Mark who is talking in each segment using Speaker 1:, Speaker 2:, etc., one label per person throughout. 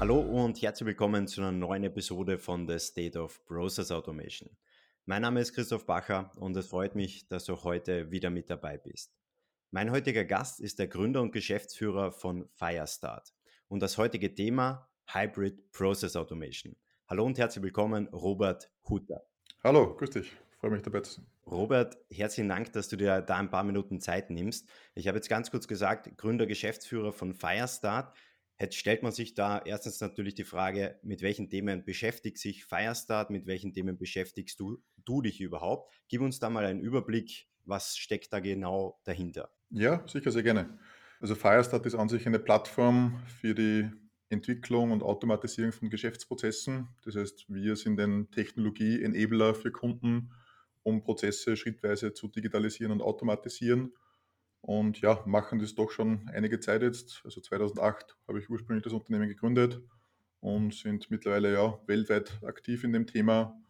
Speaker 1: Hallo und herzlich willkommen zu einer neuen Episode von The State of Process Automation. Mein Name ist Christoph Bacher und es freut mich, dass du heute wieder mit dabei bist. Mein heutiger Gast ist der Gründer und Geschäftsführer von Firestart und das heutige Thema Hybrid Process Automation. Hallo und herzlich willkommen, Robert Hutter.
Speaker 2: Hallo, grüß dich. Freue mich dabei zu sein.
Speaker 1: Robert, herzlichen Dank, dass du dir da ein paar Minuten Zeit nimmst. Ich habe jetzt ganz kurz gesagt, Gründer, Geschäftsführer von Firestart. Jetzt stellt man sich da erstens natürlich die Frage, mit welchen Themen beschäftigt sich Firestart, mit welchen Themen beschäftigst du, du dich überhaupt? Gib uns da mal einen Überblick, was steckt da genau dahinter?
Speaker 2: Ja, sicher, sehr gerne. Also Firestart ist an sich eine Plattform für die Entwicklung und Automatisierung von Geschäftsprozessen. Das heißt, wir sind ein Technologie-Enabler für Kunden, um Prozesse schrittweise zu digitalisieren und automatisieren und ja, machen das doch schon einige Zeit jetzt. Also 2008 habe ich ursprünglich das Unternehmen gegründet und sind mittlerweile ja weltweit aktiv in dem Thema,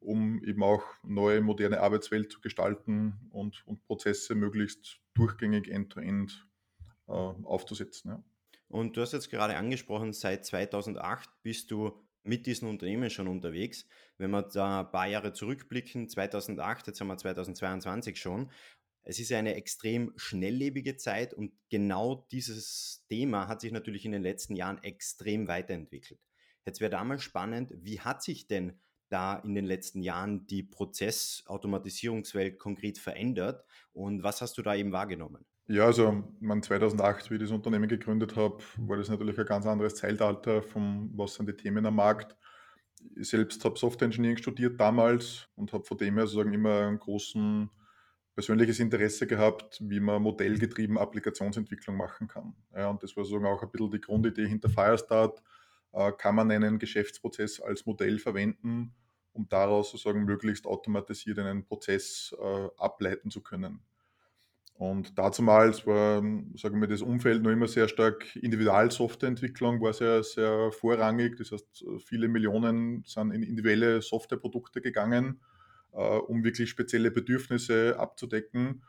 Speaker 2: um eben auch neue moderne Arbeitswelt zu gestalten und, und Prozesse möglichst durchgängig end-to-end äh, aufzusetzen. Ja.
Speaker 1: Und du hast jetzt gerade angesprochen, seit 2008 bist du mit diesen Unternehmen schon unterwegs. Wenn wir da ein paar Jahre zurückblicken, 2008, jetzt haben wir 2022 schon, es ist eine extrem schnelllebige Zeit und genau dieses Thema hat sich natürlich in den letzten Jahren extrem weiterentwickelt. Jetzt wäre da mal spannend, wie hat sich denn da in den letzten Jahren die Prozessautomatisierungswelt konkret verändert und was hast du da eben wahrgenommen?
Speaker 2: Ja, also man 2008, wie ich das Unternehmen gegründet habe, war das natürlich ein ganz anderes Zeitalter, von was sind die Themen am Markt. Ich selbst habe Software Engineering studiert damals und habe von dem her sozusagen immer einen großen persönliches Interesse gehabt, wie man modellgetrieben Applikationsentwicklung machen kann. Ja, und das war sozusagen auch ein bisschen die Grundidee hinter Firestart. Äh, kann man einen Geschäftsprozess als Modell verwenden, um daraus sozusagen möglichst automatisiert einen Prozess äh, ableiten zu können. Und dazumals war, sagen wir, das Umfeld noch immer sehr stark Individualsoftwareentwicklung, war sehr, sehr vorrangig. Das heißt, viele Millionen sind in individuelle Softwareprodukte gegangen um wirklich spezielle Bedürfnisse abzudecken.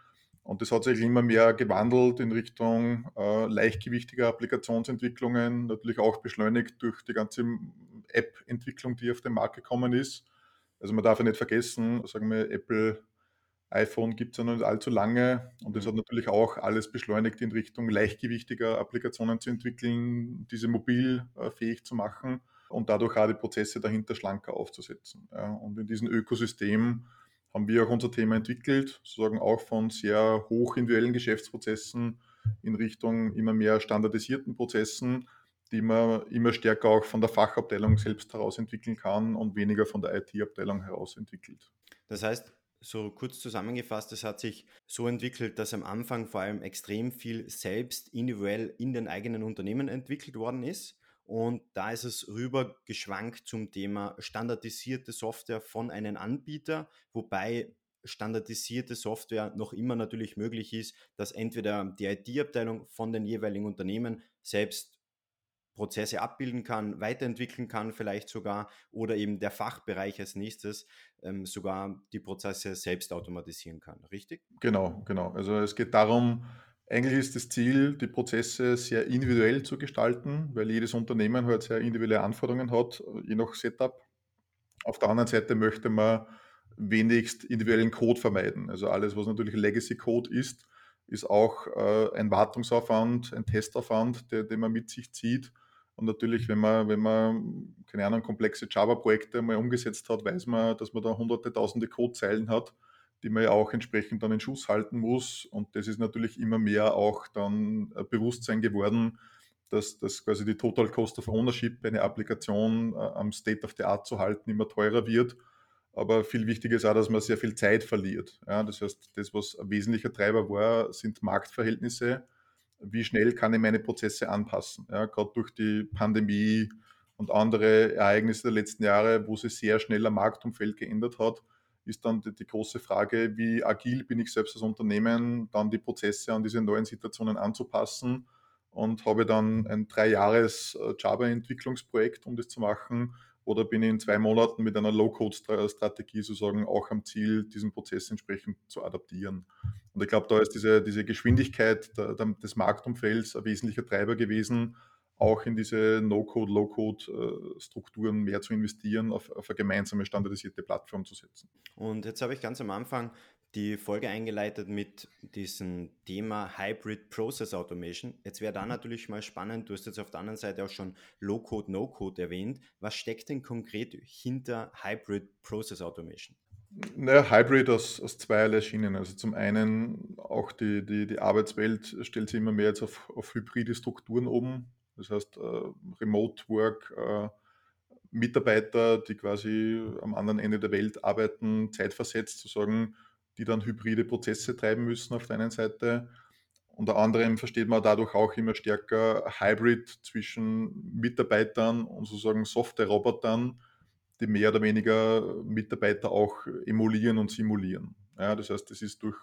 Speaker 2: Und das hat sich immer mehr gewandelt in Richtung äh, leichtgewichtiger Applikationsentwicklungen, natürlich auch beschleunigt durch die ganze App-Entwicklung, die auf den Markt gekommen ist. Also man darf ja nicht vergessen, sagen wir, Apple iPhone gibt es ja noch nicht allzu lange und das hat natürlich auch alles beschleunigt in Richtung leichtgewichtiger Applikationen zu entwickeln, diese mobil äh, fähig zu machen und dadurch auch die Prozesse dahinter schlanker aufzusetzen. Ja. Und in diesem Ökosystem haben wir auch unser Thema entwickelt, sozusagen auch von sehr hoch individuellen Geschäftsprozessen in Richtung immer mehr standardisierten Prozessen, die man immer stärker auch von der Fachabteilung selbst heraus entwickeln kann und weniger von der IT-Abteilung heraus entwickelt.
Speaker 1: Das heißt, so kurz zusammengefasst, es hat sich so entwickelt, dass am Anfang vor allem extrem viel selbst individuell in den eigenen Unternehmen entwickelt worden ist und da ist es rüber geschwankt zum Thema standardisierte Software von einem Anbieter, wobei standardisierte Software noch immer natürlich möglich ist, dass entweder die IT-Abteilung von den jeweiligen Unternehmen selbst Prozesse abbilden kann, weiterentwickeln kann vielleicht sogar oder eben der Fachbereich als nächstes ähm, sogar die Prozesse selbst automatisieren kann, richtig?
Speaker 2: Genau, genau. Also es geht darum, eigentlich ist das Ziel, die Prozesse sehr individuell zu gestalten, weil jedes Unternehmen halt sehr individuelle Anforderungen hat, je nach Setup. Auf der anderen Seite möchte man wenigst individuellen Code vermeiden. Also alles, was natürlich Legacy Code ist, ist auch äh, ein Wartungsaufwand, ein Testaufwand, der, den man mit sich zieht. Und natürlich, wenn man, wenn man, keine Ahnung, komplexe Java-Projekte mal umgesetzt hat, weiß man, dass man da hunderte, tausende Codezeilen hat die man ja auch entsprechend dann in Schuss halten muss. Und das ist natürlich immer mehr auch dann Bewusstsein geworden, dass, dass quasi die Total Cost of Ownership eine Applikation äh, am State of the Art zu halten immer teurer wird. Aber viel wichtiger ist auch, dass man sehr viel Zeit verliert. Ja, das heißt, das, was ein wesentlicher Treiber war, sind Marktverhältnisse. Wie schnell kann ich meine Prozesse anpassen? Ja, gerade durch die Pandemie und andere Ereignisse der letzten Jahre, wo sich sehr schnell ein Marktumfeld geändert hat, ist dann die, die, große Frage, wie agil bin ich selbst als Unternehmen, dann die Prozesse an diese neuen Situationen anzupassen und habe dann ein drei Jahres äh, Java-Entwicklungsprojekt, um das zu machen, oder bin ich in zwei Monaten mit einer Low-Code-Strategie sozusagen auch am Ziel, diesen Prozess entsprechend zu adaptieren. Und ich glaube, da ist diese, diese Geschwindigkeit des Marktumfelds ein wesentlicher Treiber gewesen, auch in diese No-Code, Low-Code-Strukturen mehr zu investieren, auf, auf eine gemeinsame standardisierte Plattform zu setzen.
Speaker 1: Und jetzt habe ich ganz am Anfang die Folge eingeleitet mit diesem Thema Hybrid Process Automation. Jetzt wäre da mhm. natürlich mal spannend, du hast jetzt auf der anderen Seite auch schon Low-Code, No-Code erwähnt. Was steckt denn konkret hinter Hybrid Process Automation?
Speaker 2: Naja, Hybrid aus, aus zweierlei Schienen. Also zum einen auch die, die, die Arbeitswelt stellt sich immer mehr jetzt auf, auf hybride Strukturen um. Das heißt, äh, Remote Work, äh, Mitarbeiter, die quasi am anderen Ende der Welt arbeiten, zeitversetzt zu sagen, die dann hybride Prozesse treiben müssen auf der einen Seite. Unter anderem versteht man dadurch auch immer stärker Hybrid zwischen Mitarbeitern und sozusagen Software-Robotern, die mehr oder weniger Mitarbeiter auch emulieren und simulieren. Ja, das heißt, es ist durch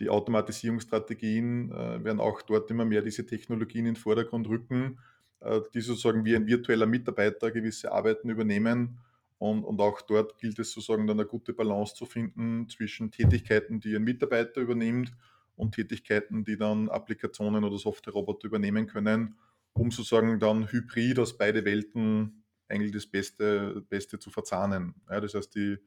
Speaker 2: die Automatisierungsstrategien äh, werden auch dort immer mehr diese Technologien in den Vordergrund rücken, äh, die sozusagen wie ein virtueller Mitarbeiter gewisse Arbeiten übernehmen. Und, und auch dort gilt es sozusagen dann eine gute Balance zu finden zwischen Tätigkeiten, die ein Mitarbeiter übernimmt und Tätigkeiten, die dann Applikationen oder Software-Roboter übernehmen können, um sozusagen dann hybrid aus beide Welten eigentlich das Beste, Beste zu verzahnen. Ja, das heißt, die,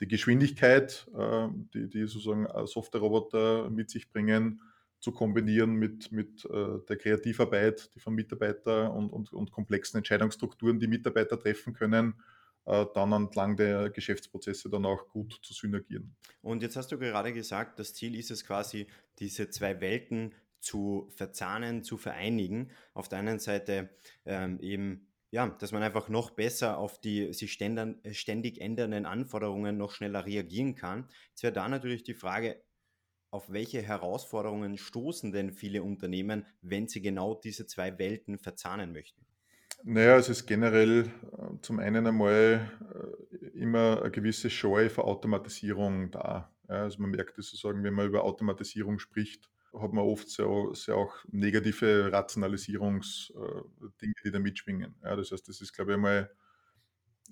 Speaker 2: die Geschwindigkeit, äh, die, die sozusagen Software-Roboter mit sich bringen, zu kombinieren mit, mit äh, der Kreativarbeit, die von Mitarbeitern und, und, und komplexen Entscheidungsstrukturen, die Mitarbeiter treffen können, äh, dann entlang der Geschäftsprozesse dann auch gut zu synergieren.
Speaker 1: Und jetzt hast du gerade gesagt, das Ziel ist es quasi, diese zwei Welten zu verzahnen, zu vereinigen. Auf der einen Seite ähm, eben ja, dass man einfach noch besser auf die sich ständig ändernden Anforderungen noch schneller reagieren kann. Jetzt wäre da natürlich die Frage, auf welche Herausforderungen stoßen denn viele Unternehmen, wenn sie genau diese zwei Welten verzahnen möchten?
Speaker 2: Naja, es ist generell äh, zum einen einmal äh, immer eine gewisse Scheu für Automatisierung da. Also man merkt es sozusagen, wenn man über Automatisierung spricht, hat man oft sehr, sehr auch negative Rationalisierungsdinge, äh, die da mitschwingen. Ja, das heißt, das ist, glaube ich, einmal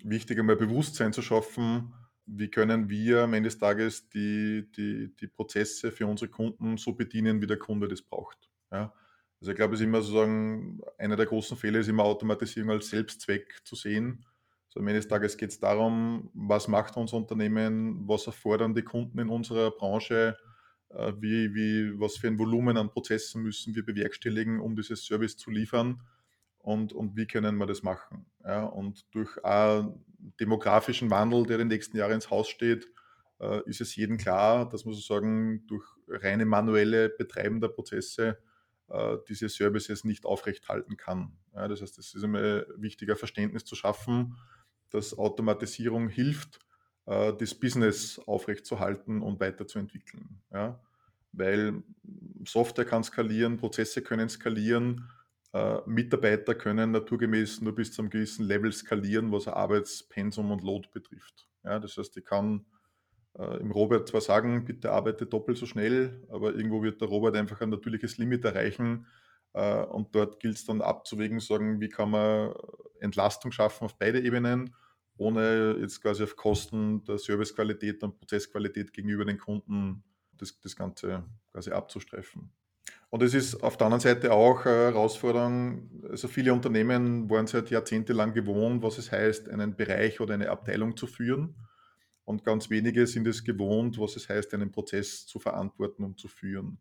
Speaker 2: wichtig, einmal Bewusstsein zu schaffen, wie können wir am Ende des Tages die, die, die Prozesse für unsere Kunden so bedienen, wie der Kunde das braucht. Ja? Also ich glaube, es ist immer sozusagen, einer der großen Fehler ist immer Automatisierung als Selbstzweck zu sehen. So am Ende des Tages geht es darum, was macht unser Unternehmen, was erfordern die Kunden in unserer Branche, wie, wie, was für ein Volumen an Prozessen müssen wir bewerkstelligen, um dieses Service zu liefern und, und wie können wir das machen. Ja, und durch einen demografischen Wandel, der in den nächsten Jahren ins Haus steht, äh, ist es jedem klar, dass man sozusagen durch reine manuelle Betreiben der Prozesse äh, diese Services nicht aufrechthalten kann. Ja, das heißt, es ist immer wichtiger Verständnis zu schaffen, dass Automatisierung hilft, äh, das Business aufrechtzuerhalten und weiterzuentwickeln. Ja? Weil Software kann skalieren, Prozesse können skalieren, äh, Mitarbeiter können naturgemäß nur bis zu einem gewissen Level skalieren, was Arbeitspensum und Load betrifft. Ja? Das heißt, ich kann äh, im Robert zwar sagen, bitte arbeite doppelt so schnell, aber irgendwo wird der Robert einfach ein natürliches Limit erreichen. Äh, und dort gilt es dann abzuwägen, sagen, wie kann man Entlastung schaffen auf beide Ebenen ohne jetzt quasi auf Kosten der Servicequalität und Prozessqualität gegenüber den Kunden das, das Ganze quasi abzustreifen. Und es ist auf der anderen Seite auch eine Herausforderung, also viele Unternehmen waren seit jahrzehntelang gewohnt, was es heißt, einen Bereich oder eine Abteilung zu führen. Und ganz wenige sind es gewohnt, was es heißt, einen Prozess zu verantworten und zu führen.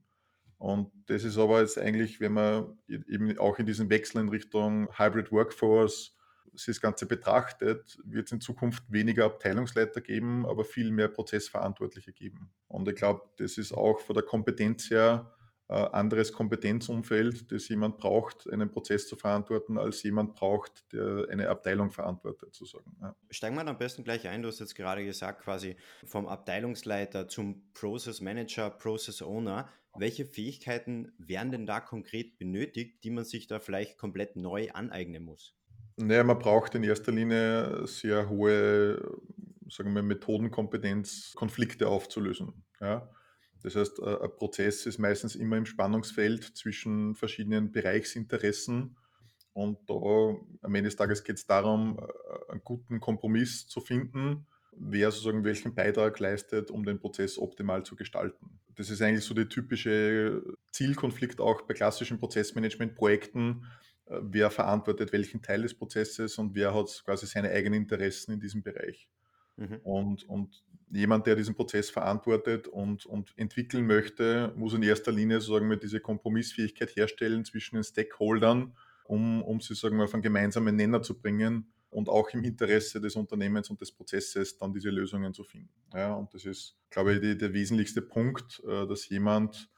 Speaker 2: Und das ist aber jetzt eigentlich, wenn man eben auch in diesem Wechsel in Richtung Hybrid Workforce, sich das Ganze betrachtet, wird es in Zukunft weniger Abteilungsleiter geben, aber viel mehr Prozessverantwortliche geben. Und ich glaube, das ist auch von der Kompetenz her ein anderes Kompetenzumfeld, das jemand braucht, einen Prozess zu verantworten, als jemand braucht, der eine Abteilung verantwortet, zu sagen.
Speaker 1: Ja. Steigen wir am besten gleich ein. Du hast jetzt gerade gesagt, quasi vom Abteilungsleiter zum Process Manager, Process Owner. Welche Fähigkeiten werden denn da konkret benötigt, die man sich da vielleicht komplett neu aneignen muss?
Speaker 2: Naja, man braucht in erster Linie sehr hohe, sagen wir, Methodenkompetenz, Konflikte aufzulösen. Ja? Das heißt, ein Prozess ist meistens immer im Spannungsfeld zwischen verschiedenen Bereichsinteressen. Und da am Ende des Tages geht es darum, einen guten Kompromiss zu finden, wer sozusagen welchen Beitrag leistet, um den Prozess optimal zu gestalten. Das ist eigentlich so der typische Zielkonflikt auch bei klassischen Prozessmanagement-Projekten, äh, wer verantwortet welchen Teil des Prozesses und wer hat quasi seine eigenen Interessen in diesem Bereich. Mhm. Und, und jemand, der diesen Prozess verantwortet und, und entwickeln möchte, muss in erster Linie sozusagen mit diese Kompromissfähigkeit herstellen zwischen den Stakeholdern, um, um sie sagen wir, auf einen gemeinsamen Nenner zu bringen und auch im Interesse des Unternehmens und des Prozesses dann diese Lösungen zu finden. Ja, und das ist, glaube ich, die, der wesentlichste Punkt, äh, dass jemand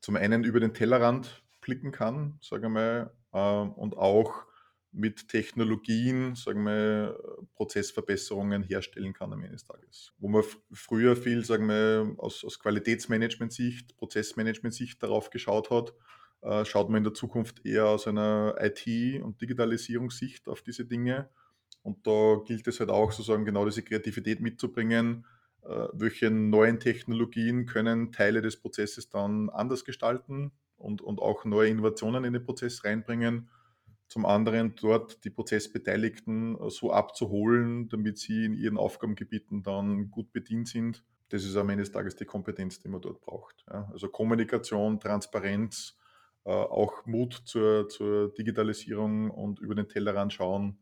Speaker 2: zum einen über den Tellerrand blicken kann, sagen wir mal, und auch mit Technologien, sagen wir, Prozessverbesserungen herstellen kann am Ende des Tages. Wo man früher viel, sagen wir, aus, aus Qualitätsmanagement-Sicht, Prozessmanagement-Sicht darauf geschaut hat, äh, schaut man in der Zukunft eher aus einer IT- und Digitalisierungssicht auf diese Dinge. Und da gilt es halt auch sozusagen genau diese Kreativität mitzubringen, äh, welche neuen Technologien können Teile des Prozesses dann anders gestalten und, und auch neue Innovationen in den Prozess reinbringen zum anderen dort die Prozessbeteiligten äh, so abzuholen, damit sie in ihren Aufgabengebieten dann gut bedient sind. Das ist am Ende des Tages die Kompetenz, die man dort braucht. Ja. Also Kommunikation, Transparenz, äh, auch Mut zur, zur Digitalisierung und über den Tellerrand schauen,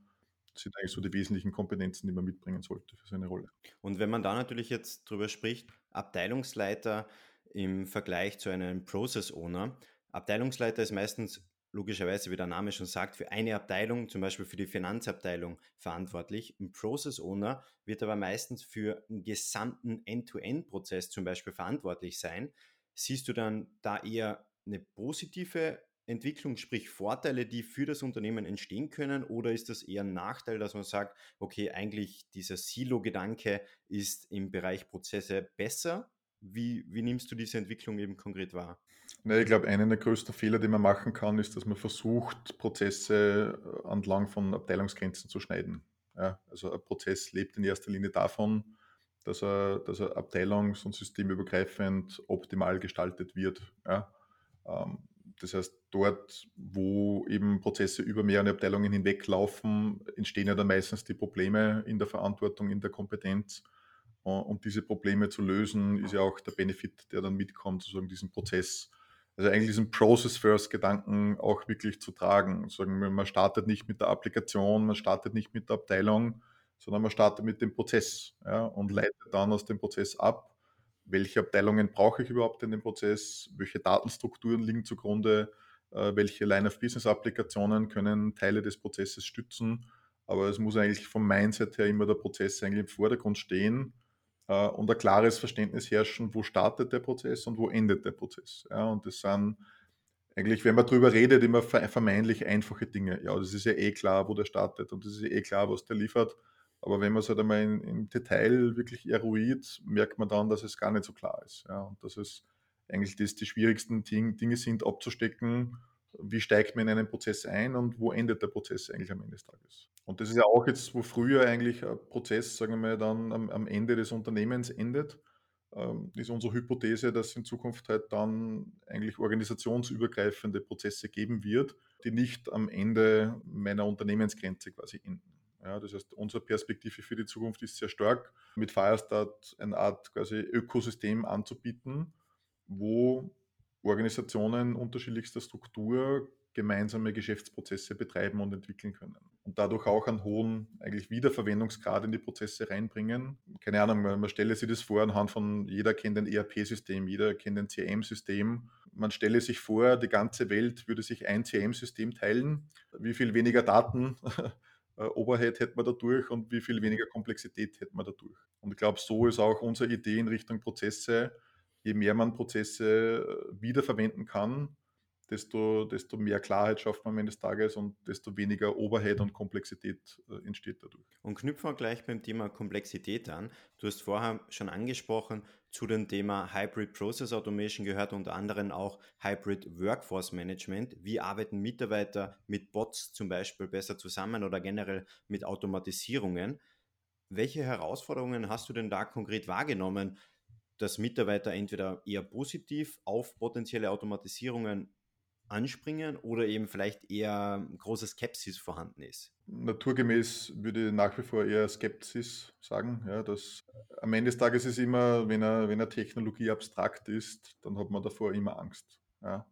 Speaker 2: sind eigentlich so die wesentlichen Kompetenzen, die man mitbringen sollte für seine Rolle.
Speaker 1: Und wenn man da natürlich jetzt drüber spricht, Abteilungsleiter im Vergleich zu einem Process Owner, Abteilungsleiter ist meistens logischerweise, wie der Name schon sagt, für eine Abteilung, zum Beispiel für die Finanzabteilung, verantwortlich. Ein Process Owner wird aber meistens für einen gesamten End-to-End-Prozess zum Beispiel verantwortlich sein. Siehst du dann da eher eine positive Entwicklung, sprich Vorteile, die für das Unternehmen entstehen können, oder ist das eher ein Nachteil, dass man sagt, okay, eigentlich dieser Silo-Gedanke ist im Bereich Prozesse besser? Wie, wie nimmst du diese Entwicklung eben konkret wahr?
Speaker 2: Ne, ich glaube, einer der größten Fehler, die man machen kann, ist, dass man versucht, Prozesse äh, entlang von Abteilungsgrenzen zu schneiden. Ja, also ein Prozess lebt in erster Linie davon, dass er, dass er abteilungs- und systemübergreifend optimal gestaltet wird. Ja. Ähm, das heißt, dort, wo eben Prozesse über mehrere Abteilungen hinweglaufen, entstehen ja dann meistens die Probleme in der Verantwortung, in der Kompetenz. Und diese Probleme zu lösen, ist ja auch der Benefit, der dann mitkommt, sozusagen diesen Prozess. Also eigentlich diesen Process-First-Gedanken auch wirklich zu tragen. Sagen wir, man startet nicht mit der Applikation, man startet nicht mit der Abteilung, sondern man startet mit dem Prozess ja, und leitet dann aus dem Prozess ab, welche Abteilungen brauche ich überhaupt in dem Prozess, welche Datenstrukturen liegen zugrunde, äh, welche Line-of-Business-Applikationen können Teile des Prozesses stützen. Aber es muss eigentlich vom Mindset her immer der Prozess eigentlich im Vordergrund stehen äh, und ein klares Verständnis herrschen, wo startet der Prozess und wo endet der Prozess. Ja, und das sind eigentlich, wenn man darüber redet, immer vermeintlich einfache Dinge. Ja, das ist ja eh klar, wo der startet und das ist ja eh klar, was der liefert. Aber wenn man es halt einmal in, im Detail wirklich eruiert, merkt man dann, dass es gar nicht so klar ist. Ja, und dass es eigentlich das, die schwierigsten Dinge sind abzustecken wie steigt man in einen Prozess ein und wo endet der Prozess eigentlich am Ende des Tages. Und das ist ja auch jetzt, wo früher eigentlich ein Prozess, sagen wir mal, dann am, am Ende des Unternehmens endet, ähm, ist unsere Hypothese, dass in Zukunft halt dann eigentlich organisationsübergreifende Prozesse geben wird, die nicht am Ende meiner Unternehmensgrenze quasi enden. Ja, das heißt, unsere Perspektive für die Zukunft ist sehr stark, mit Firestart eine Art quasi Ökosystem anzubieten, wo Organisationen unterschiedlichster Struktur gemeinsame Geschäftsprozesse betreiben und entwickeln können. Und dadurch auch einen hohen eigentlich Wiederverwendungsgrad in die Prozesse reinbringen. Keine Ahnung, man, stelle sich das vor anhand von, jeder kennt ein ERP-System, jeder kennt ein CRM-System. Man stelle sich vor, die ganze Welt würde sich ein CRM-System teilen. Wie viel weniger Daten äh, Overhead hätte man dadurch und wie viel weniger Komplexität hätte man dadurch. Und ich glaube, so ist auch unsere Idee in Richtung Prozesse, je mehr man Prozesse äh, wiederverwenden kann, desto, desto mehr Klarheit schafft man am Ende des Tages und desto weniger Overhead und Komplexität äh, entsteht dadurch.
Speaker 1: Und knüpfen wir gleich beim Thema Komplexität an. Du hast vorher schon angesprochen, zu dem Thema Hybrid Process Automation gehört unter anderem auch Hybrid Workforce Management. Wie arbeiten Mitarbeiter mit Bots zum Beispiel besser zusammen oder generell mit Automatisierungen? Welche Herausforderungen hast du denn da konkret wahrgenommen? dass Mitarbeiter entweder eher positiv auf potenzielle Automatisierungen anspringen oder eben vielleicht eher große Skepsis vorhanden ist?
Speaker 2: Naturgemäß würde ich nach wie vor eher Skepsis sagen. Ja, dass am Ende des Tages ist immer, wenn eine, wenn eine Technologie abstrakt ist, dann hat man davor immer Angst. Ja.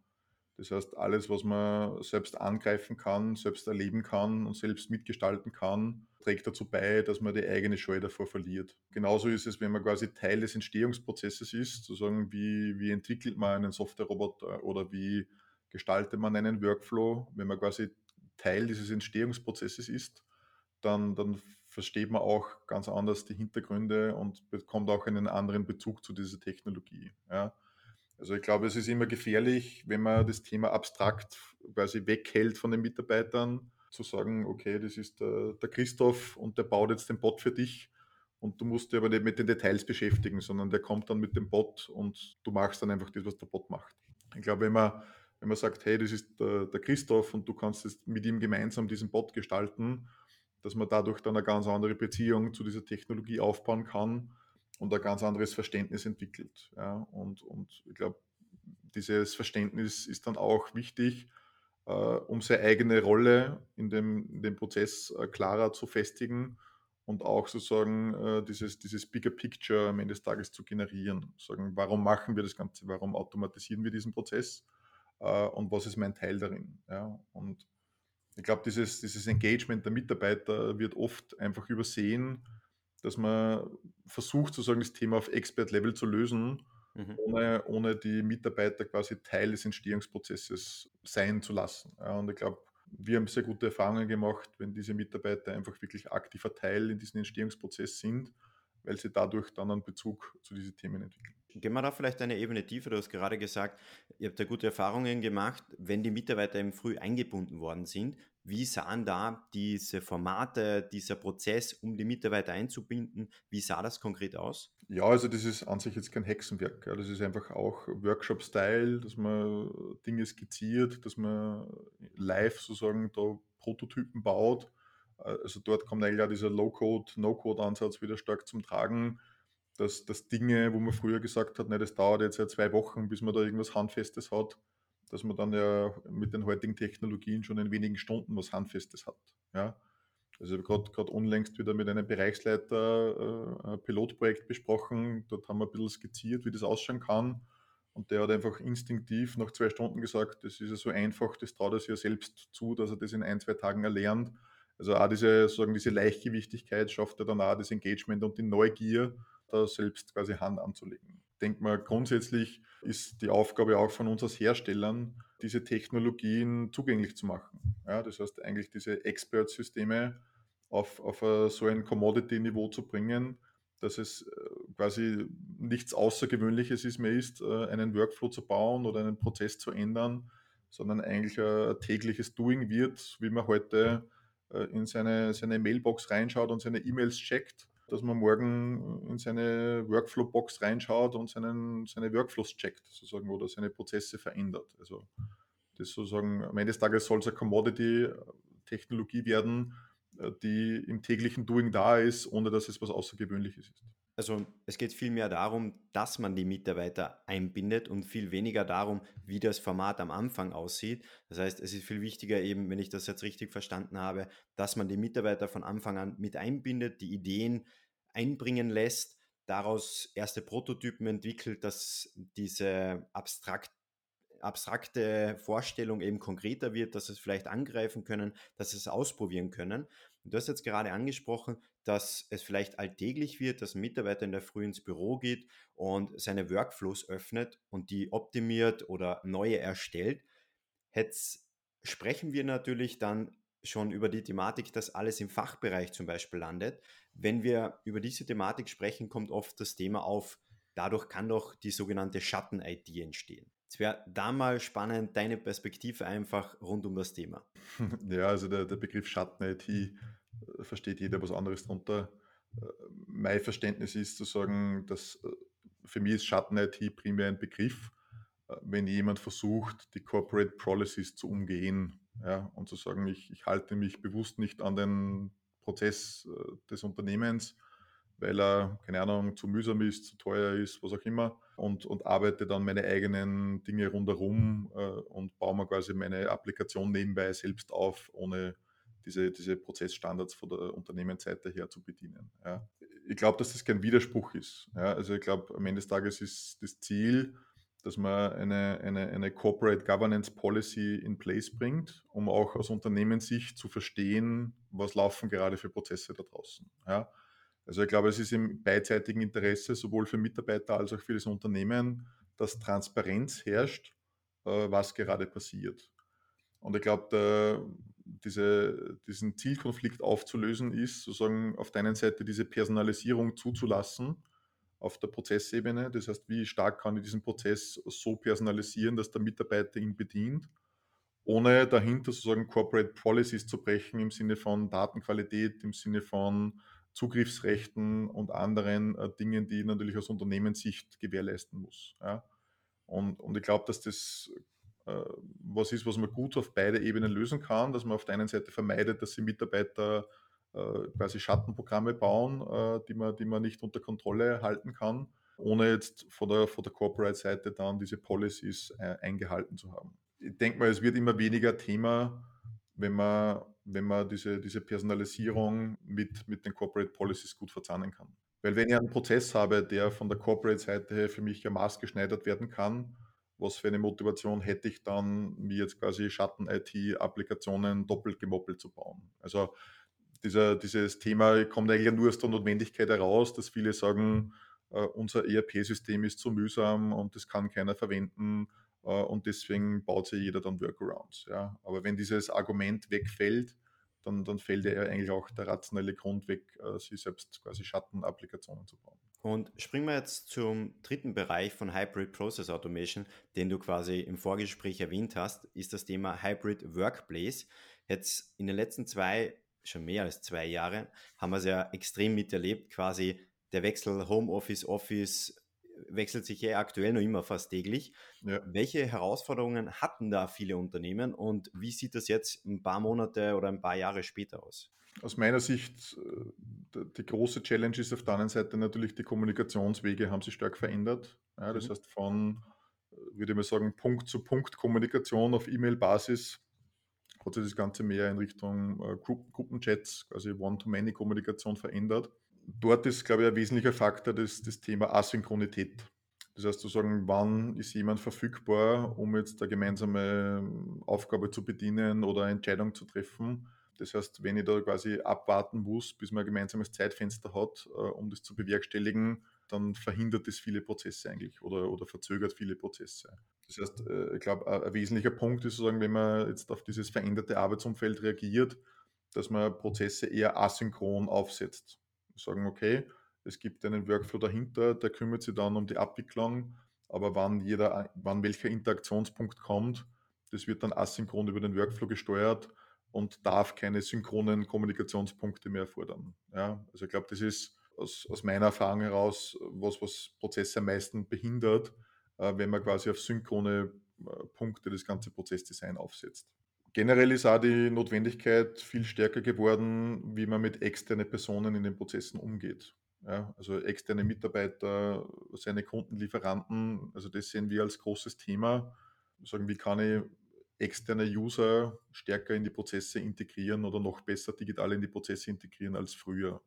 Speaker 2: Das heißt, alles, was man selbst angreifen kann, selbst erleben kann und selbst mitgestalten kann, trägt dazu bei, dass man die eigene Scheu davor verliert. Genauso ist es, wenn man quasi Teil des Entstehungsprozesses ist, zu sagen, wie, wie entwickelt man einen Softwareroboter oder wie gestaltet man einen Workflow, wenn man quasi Teil dieses Entstehungsprozesses ist, dann, dann versteht man auch ganz anders die Hintergründe und bekommt auch einen anderen Bezug zu dieser Technologie. Ja. Also ich glaube, es ist immer gefährlich, wenn man das Thema abstrakt quasi weghält von den Mitarbeitern, zu sagen, okay, das ist der, der Christoph und der baut jetzt den Bot für dich und du musst dich aber nicht mit den Details beschäftigen, sondern der kommt dann mit dem Bot und du machst dann einfach das, was der Bot macht. Ich glaube, wenn man, wenn man sagt, hey, das ist der, der Christoph und du kannst jetzt mit ihm gemeinsam diesen Bot gestalten, dass man dadurch dann eine ganz andere Beziehung zu dieser Technologie aufbauen kann und ein ganz anderes Verständnis entwickelt. Ja, und, und ich glaube, dieses Verständnis ist dann auch wichtig, äh, um seine eigene Rolle in dem, in dem Prozess äh, klarer zu festigen und auch sozusagen äh, dieses, dieses Bigger Picture am Ende des Tages zu generieren. Sagen, warum machen wir das Ganze? Warum automatisieren wir diesen Prozess? Äh, und was ist mein Teil darin? Ja, und ich glaube, dieses, dieses Engagement der Mitarbeiter wird oft einfach übersehen dass man versucht, sozusagen das Thema auf Expert-Level zu lösen, mhm. ohne, ohne die Mitarbeiter quasi Teil des Entstehungsprozesses sein zu lassen. Ja, und ich glaube, wir haben sehr gute Erfahrungen gemacht, wenn diese Mitarbeiter einfach wirklich aktiver Teil in diesem Entstehungsprozess sind, weil sie dadurch dann einen Bezug zu diesen Themen entwickeln.
Speaker 1: Gehen wir da vielleicht eine Ebene tiefer. Du hast gerade gesagt, ihr habt da gute Erfahrungen gemacht, wenn die Mitarbeiter eben früh eingebunden worden sind. Wie sahen da diese Formate, dieser Prozess, um die Mitarbeiter einzubinden, wie sah das konkret aus?
Speaker 2: Ja, also das ist an sich jetzt kein Hexenwerk. Das ist einfach auch Workshop-Style, dass man Dinge skizziert, dass man live sozusagen da Prototypen baut. Also dort kommt eigentlich auch dieser Low-Code, No-Code-Ansatz wieder stark zum Tragen, dass, dass Dinge, wo man früher gesagt hat, ne, das dauert jetzt ja zwei Wochen, bis man da irgendwas Handfestes hat, dass man dann ja mit den heutigen Technologien schon in wenigen Stunden was Handfestes hat. Ja? Also gerade unlängst wieder mit einem Bereichsleiter äh, ein Pilotprojekt besprochen. Dort haben wir ein bisschen skizziert, wie das ausschauen kann. Und der hat einfach instinktiv nach zwei Stunden gesagt, das ist ja so einfach, das traut er sich ja selbst zu, dass er das in ein, zwei Tagen erlernt. Also auch diese, sagen, diese Leichtgewichtigkeit schafft er dann auch das Engagement und die Neugier, da selbst quasi Hand anzulegen denke mal, grundsätzlich ist die Aufgabe auch von uns als Herstellern, diese Technologien zugänglich zu machen. Ja, das heißt, eigentlich diese Expert-Systeme auf, auf so ein Commodity-Niveau zu bringen, dass es äh, quasi nichts Außergewöhnliches ist mehr ist, äh, einen Workflow zu bauen oder einen Prozess zu ändern, sondern eigentlich ein tägliches Doing wird, wie man heute äh, in seine, seine Mailbox reinschaut und seine E-Mails checkt dass man morgen in seine Workflow-Box reinschaut und seinen, seine Workflows checkt, sozusagen, oder seine Prozesse verändert. Also das sozusagen, am Ende des Tages soll es eine Commodity-Technologie werden, äh, die im täglichen Doing da ist, ohne dass es was Außergewöhnliches ist.
Speaker 1: Also es geht viel mehr darum, dass man die Mitarbeiter einbindet und viel weniger darum, wie das Format am Anfang aussieht. Das heißt, es ist viel wichtiger eben, wenn ich das jetzt richtig verstanden habe, dass man die Mitarbeiter von Anfang an mit einbindet, die Ideen einbringen lässt, daraus erste Prototypen entwickelt, dass diese abstrakt abstrakte Vorstellung eben konkreter wird, dass es vielleicht angreifen können, dass es ausprobieren können. Und du hast jetzt gerade angesprochen, dass es vielleicht alltäglich wird, dass ein Mitarbeiter in der Früh ins Büro geht und seine Workflows öffnet und die optimiert oder neue erstellt. Jetzt sprechen wir natürlich dann schon über die Thematik, dass alles im Fachbereich zum Beispiel landet. Wenn wir über diese Thematik sprechen, kommt oft das Thema auf, dadurch kann doch die sogenannte Schatten-IT entstehen. Es wäre da mal spannend, deine Perspektive einfach rund um das Thema.
Speaker 2: Ja, also der, der Begriff Schatten-IT versteht jeder was anderes darunter. Äh, mein Verständnis ist zu sagen, dass äh, für mich ist Schatten-IT primär ein Begriff, wenn jemand versucht, die Corporate Policies zu umgehen ja, und zu sagen, ich, ich halte mich bewusst nicht an den Prozess des Unternehmens, weil er, keine Ahnung, zu mühsam ist, zu teuer ist, was auch immer, und, und arbeite dann meine eigenen Dinge rundherum äh, und baue mir quasi meine Applikation nebenbei selbst auf, ohne diese, diese Prozessstandards von der Unternehmensseite her zu bedienen. Ja. Ich glaube, dass das kein Widerspruch ist. Ja. Also ich glaube, am Ende des Tages ist das Ziel, dass man eine, eine, eine Corporate Governance Policy in place bringt, um auch aus Unternehmenssicht zu verstehen, was laufen gerade für Prozesse da draußen. Ja? Also ich glaube, es ist im beidseitigen Interesse, sowohl für Mitarbeiter als auch für das Unternehmen, dass Transparenz herrscht, äh, was gerade passiert. Und ich glaube, diese, diesen Zielkonflikt aufzulösen ist, sozusagen auf der einen Seite diese Personalisierung zuzulassen auf der Prozessebene. Das heißt, wie stark kann ich diesen Prozess so personalisieren, dass der Mitarbeiter ihn bedient, ohne dahinter sozusagen Corporate Policies zu brechen im Sinne von Datenqualität, im Sinne von Zugriffsrechten und anderen äh, Dingen, die ich natürlich aus Unternehmenssicht gewährleisten muss. Ja. Und, und ich glaube, dass das was ist, was man gut auf beide Ebenen lösen kann, dass man auf der einen Seite vermeidet, dass die Mitarbeiter äh, quasi Schattenprogramme bauen, äh, die, man, die man nicht unter Kontrolle halten kann, ohne jetzt von der, von der Corporate-Seite dann diese Policies eingehalten zu haben. Ich denke mal, es wird immer weniger Thema, wenn man, wenn man diese, diese Personalisierung mit, mit den Corporate Policies gut verzahnen kann. Weil wenn ich einen Prozess habe, der von der Corporate-Seite für mich ja maßgeschneidert werden kann, was für eine Motivation hätte ich dann, mir jetzt quasi Schatten-IT-Applikationen doppelt gemoppelt zu bauen? Also dieser, dieses Thema kommt eigentlich nur aus der Notwendigkeit heraus, dass viele sagen, äh, unser ERP-System ist zu mühsam und das kann keiner verwenden äh, und deswegen baut sich jeder dann Workarounds. Ja. Aber wenn dieses Argument wegfällt, dann, dann fällt ja eigentlich auch der rationelle Grund weg, äh, sich selbst quasi Schattenapplikationen zu bauen.
Speaker 1: Und springen wir jetzt zum dritten Bereich von Hybrid Process Automation, den du quasi im Vorgespräch erwähnt hast, ist das Thema Hybrid Workplace. Jetzt in den letzten zwei, schon mehr als zwei Jahren, haben wir es ja extrem miterlebt, quasi der Wechsel Homeoffice, Office wechselt sich ja aktuell noch immer fast täglich. Ja. Welche Herausforderungen hatten da viele Unternehmen und wie sieht das jetzt ein paar Monate oder ein paar Jahre später aus?
Speaker 2: Aus meiner Sicht, äh, die große Challenge ist auf der anderen Seite natürlich, die Kommunikationswege haben sich stark verändert. Ja, das mhm. heißt, von, äh, würde ich mal sagen, Punkt-zu-Punkt-Kommunikation auf E-Mail-Basis hat sich das Ganze mehr in Richtung äh, Gruppenchats, quasi One-to-Many-Kommunikation verändert. Dort ist, glaube ich, ein wesentlicher Faktor das, das Thema Asynchronität. Das heißt, zu sagen, wann ist jemand verfügbar, um jetzt eine gemeinsame Aufgabe zu bedienen oder eine Entscheidung zu treffen das heißt, wenn ich da quasi abwarten muss, bis man ein gemeinsames Zeitfenster hat, äh, um das zu bewerkstelligen, dann verhindert das viele Prozesse eigentlich oder, oder verzögert viele Prozesse. Das heißt, äh, ich glaube, ein wesentlicher Punkt ist sozusagen, wenn man jetzt auf dieses veränderte Arbeitsumfeld reagiert, dass man Prozesse eher asynchron aufsetzt. Sagen, okay, es gibt einen Workflow dahinter, der kümmert sich dann um die Abwicklung, aber wann jeder, wann welcher Interaktionspunkt kommt, das wird dann asynchron über den Workflow gesteuert und darf keine synchronen Kommunikationspunkte mehr fordern. Ja, also ich glaube, das ist aus, aus, meiner Erfahrung heraus was, was Prozesse am meisten behindert, äh, wenn man quasi auf synchrone äh, Punkte das ganze Prozessdesign aufsetzt. Generell ist auch die Notwendigkeit viel stärker geworden, wie man mit externen Personen in den Prozessen umgeht. Ja, also externe Mitarbeiter, seine Kunden, Lieferanten, also das sehen wir als großes Thema. Sagen, wie kann ich externe User stärker in die Prozesse integrieren oder noch besser digital in die Prozesse integrieren als früher.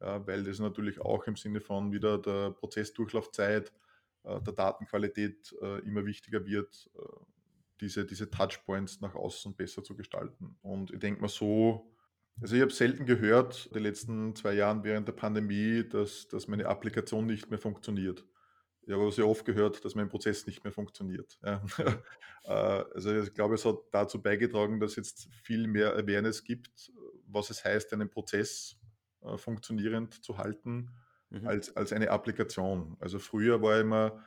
Speaker 2: Ja, weil das natürlich auch im Sinne von wieder der Prozessdurchlaufzeit, äh, der Datenqualität äh, immer wichtiger wird, äh, diese, diese Touchpoints nach außen besser zu gestalten. Und ich denke mal so, also ich habe selten gehört, in den letzten zwei Jahren während der Pandemie, dass, dass meine Applikation nicht mehr funktioniert. Ich habe sehr oft gehört, dass mein Prozess nicht mehr funktioniert. Ja. Äh, also ich glaube, es hat dazu beigetragen, dass jetzt viel mehr Awareness gibt, was es heißt, einen Prozess äh, funktionierend zu halten, mhm. als, als eine Applikation. Also früher war immer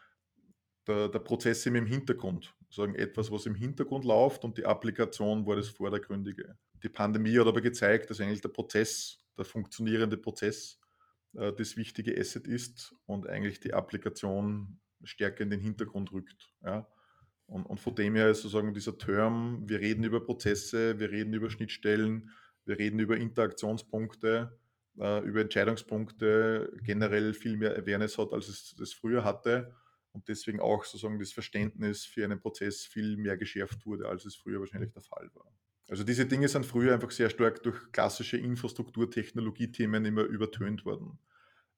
Speaker 2: der, der Prozess im Hintergrund, sagen etwas, was im Hintergrund läuft und die Applikation war das Vordergründige. Die Pandemie hat aber gezeigt, dass eigentlich der Prozess, der funktionierende Prozess, äh, das wichtige Asset ist und eigentlich die Applikation stärker in den Hintergrund rückt. Ja. Und, und von dem her ist sozusagen dieser Term, wir reden über Prozesse, wir reden über Schnittstellen, wir reden über Interaktionspunkte, äh, über Entscheidungspunkte, generell viel mehr Awareness hat, als es das früher hatte. Und deswegen auch sozusagen das Verständnis für einen Prozess viel mehr geschärft wurde, als es früher wahrscheinlich der Fall war. Also diese Dinge sind früher einfach sehr stark durch klassische Infrastruktur-Technologie-Themen immer übertönt worden.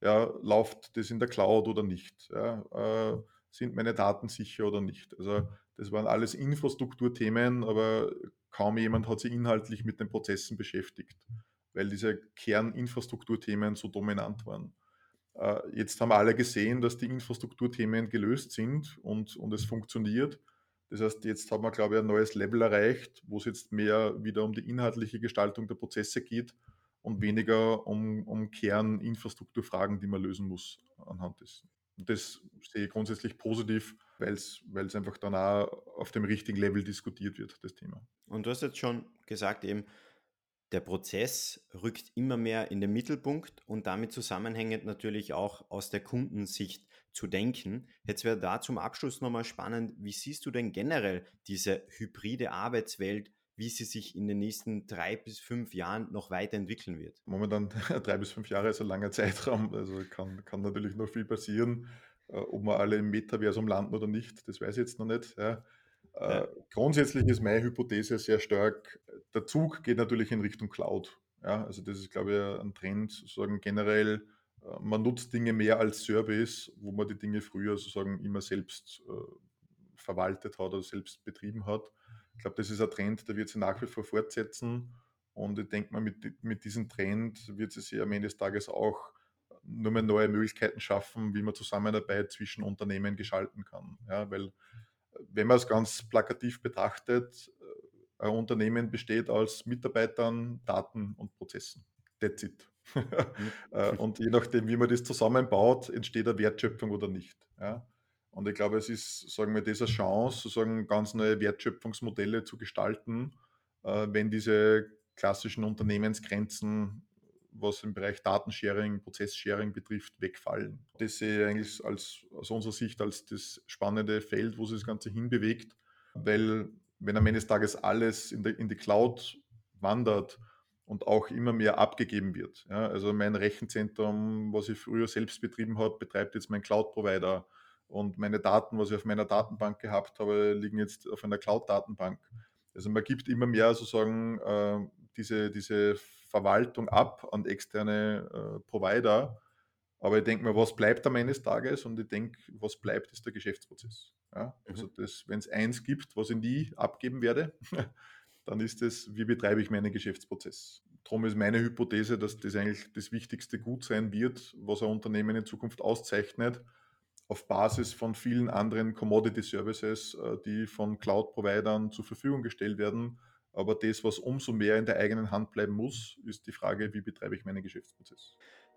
Speaker 2: Ja, läuft das in der Cloud oder nicht? Ja, äh, sind meine Daten sicher oder nicht. Also das waren alles Infrastrukturthemen, aber kaum jemand hat sich inhaltlich mit den Prozessen beschäftigt, weil diese Kerninfrastrukturthemen so dominant waren. Äh, jetzt haben alle gesehen, dass die Infrastrukturthemen gelöst sind und, und es funktioniert. Das heißt, jetzt haben wir, glaube ich, ein neues Level erreicht, wo es jetzt mehr wieder um die inhaltliche Gestaltung der Prozesse geht und weniger um, um Kerninfrastrukturfragen, die man lösen muss anhand dessen. Und das sehe ich grundsätzlich positiv, weil es einfach dann auch auf dem richtigen Level diskutiert wird, das Thema.
Speaker 1: Und du hast jetzt schon gesagt, eben, der Prozess rückt immer mehr in den Mittelpunkt und damit zusammenhängend natürlich auch aus der Kundensicht zu denken. Jetzt wäre da zum Abschluss nochmal spannend, wie siehst du denn generell diese hybride Arbeitswelt, wie sie sich in den nächsten drei bis fünf Jahren noch weiterentwickeln wird?
Speaker 2: Momentan drei bis fünf Jahre ist ein langer Zeitraum, also kann, kann natürlich noch viel passieren. Äh, ob wir alle im Metaversum landen oder nicht, das weiß ich jetzt noch nicht. Ja. Ja. Äh, grundsätzlich ist meine Hypothese sehr stark, der Zug geht natürlich in Richtung Cloud. Ja, also das ist, glaube ich, ein Trend, sozusagen generell, man nutzt Dinge mehr als Service, wo man die Dinge früher sozusagen immer selbst äh, verwaltet hat oder selbst betrieben hat. Ich glaube, das ist ein Trend, der wird sich nach wie vor fortsetzen. Und ich denke mal, mit, mit diesem Trend wird es sich am Ende des Tages auch nur mehr neue Möglichkeiten schaffen, wie man Zusammenarbeit zwischen Unternehmen gestalten kann. Ja, weil wenn man es ganz plakativ betrachtet, äh, ein Unternehmen besteht aus Mitarbeitern, Daten und Prozessen. That's it. Mhm. Äh, und je nachdem, wie man das zusammenbaut, entsteht eine Wertschöpfung oder nicht. Ja? Und ich glaube, es ist, sagen wir, diese Chance, sozusagen ganz neue Wertschöpfungsmodelle zu gestalten, äh, wenn diese klassischen Unternehmensgrenzen was im Bereich Datensharing, Prozesssharing betrifft, wegfallen. Das sehe ich eigentlich als, aus unserer Sicht als das spannende Feld, wo sich das Ganze hinbewegt, weil wenn am Ende des Tages alles in, der, in die Cloud wandert und auch immer mehr abgegeben wird. Ja, also mein Rechenzentrum, was ich früher selbst betrieben habe, betreibt jetzt mein Cloud-Provider und meine Daten, was ich auf meiner Datenbank gehabt habe, liegen jetzt auf einer Cloud-Datenbank. Also man gibt immer mehr sozusagen äh, diese, diese Verwaltung ab an externe äh, Provider. Aber ich denke mir, was bleibt am Ende des Tages? Und ich denke, was bleibt, ist der Geschäftsprozess. Ja? Also mhm. wenn es eins gibt, was ich nie abgeben werde, dann ist es, wie betreibe ich meinen Geschäftsprozess. Darum ist meine Hypothese, dass das eigentlich das wichtigste Gut sein wird, was ein Unternehmen in Zukunft auszeichnet, auf Basis von vielen anderen Commodity Services, äh, die von Cloud-Providern zur Verfügung gestellt werden aber das, was umso mehr in der eigenen Hand bleiben muss, ist die Frage, wie betreibe ich meinen Geschäftsprozess.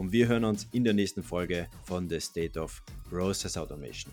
Speaker 1: Und wir hören uns in der nächsten Folge von The State of Process Automation.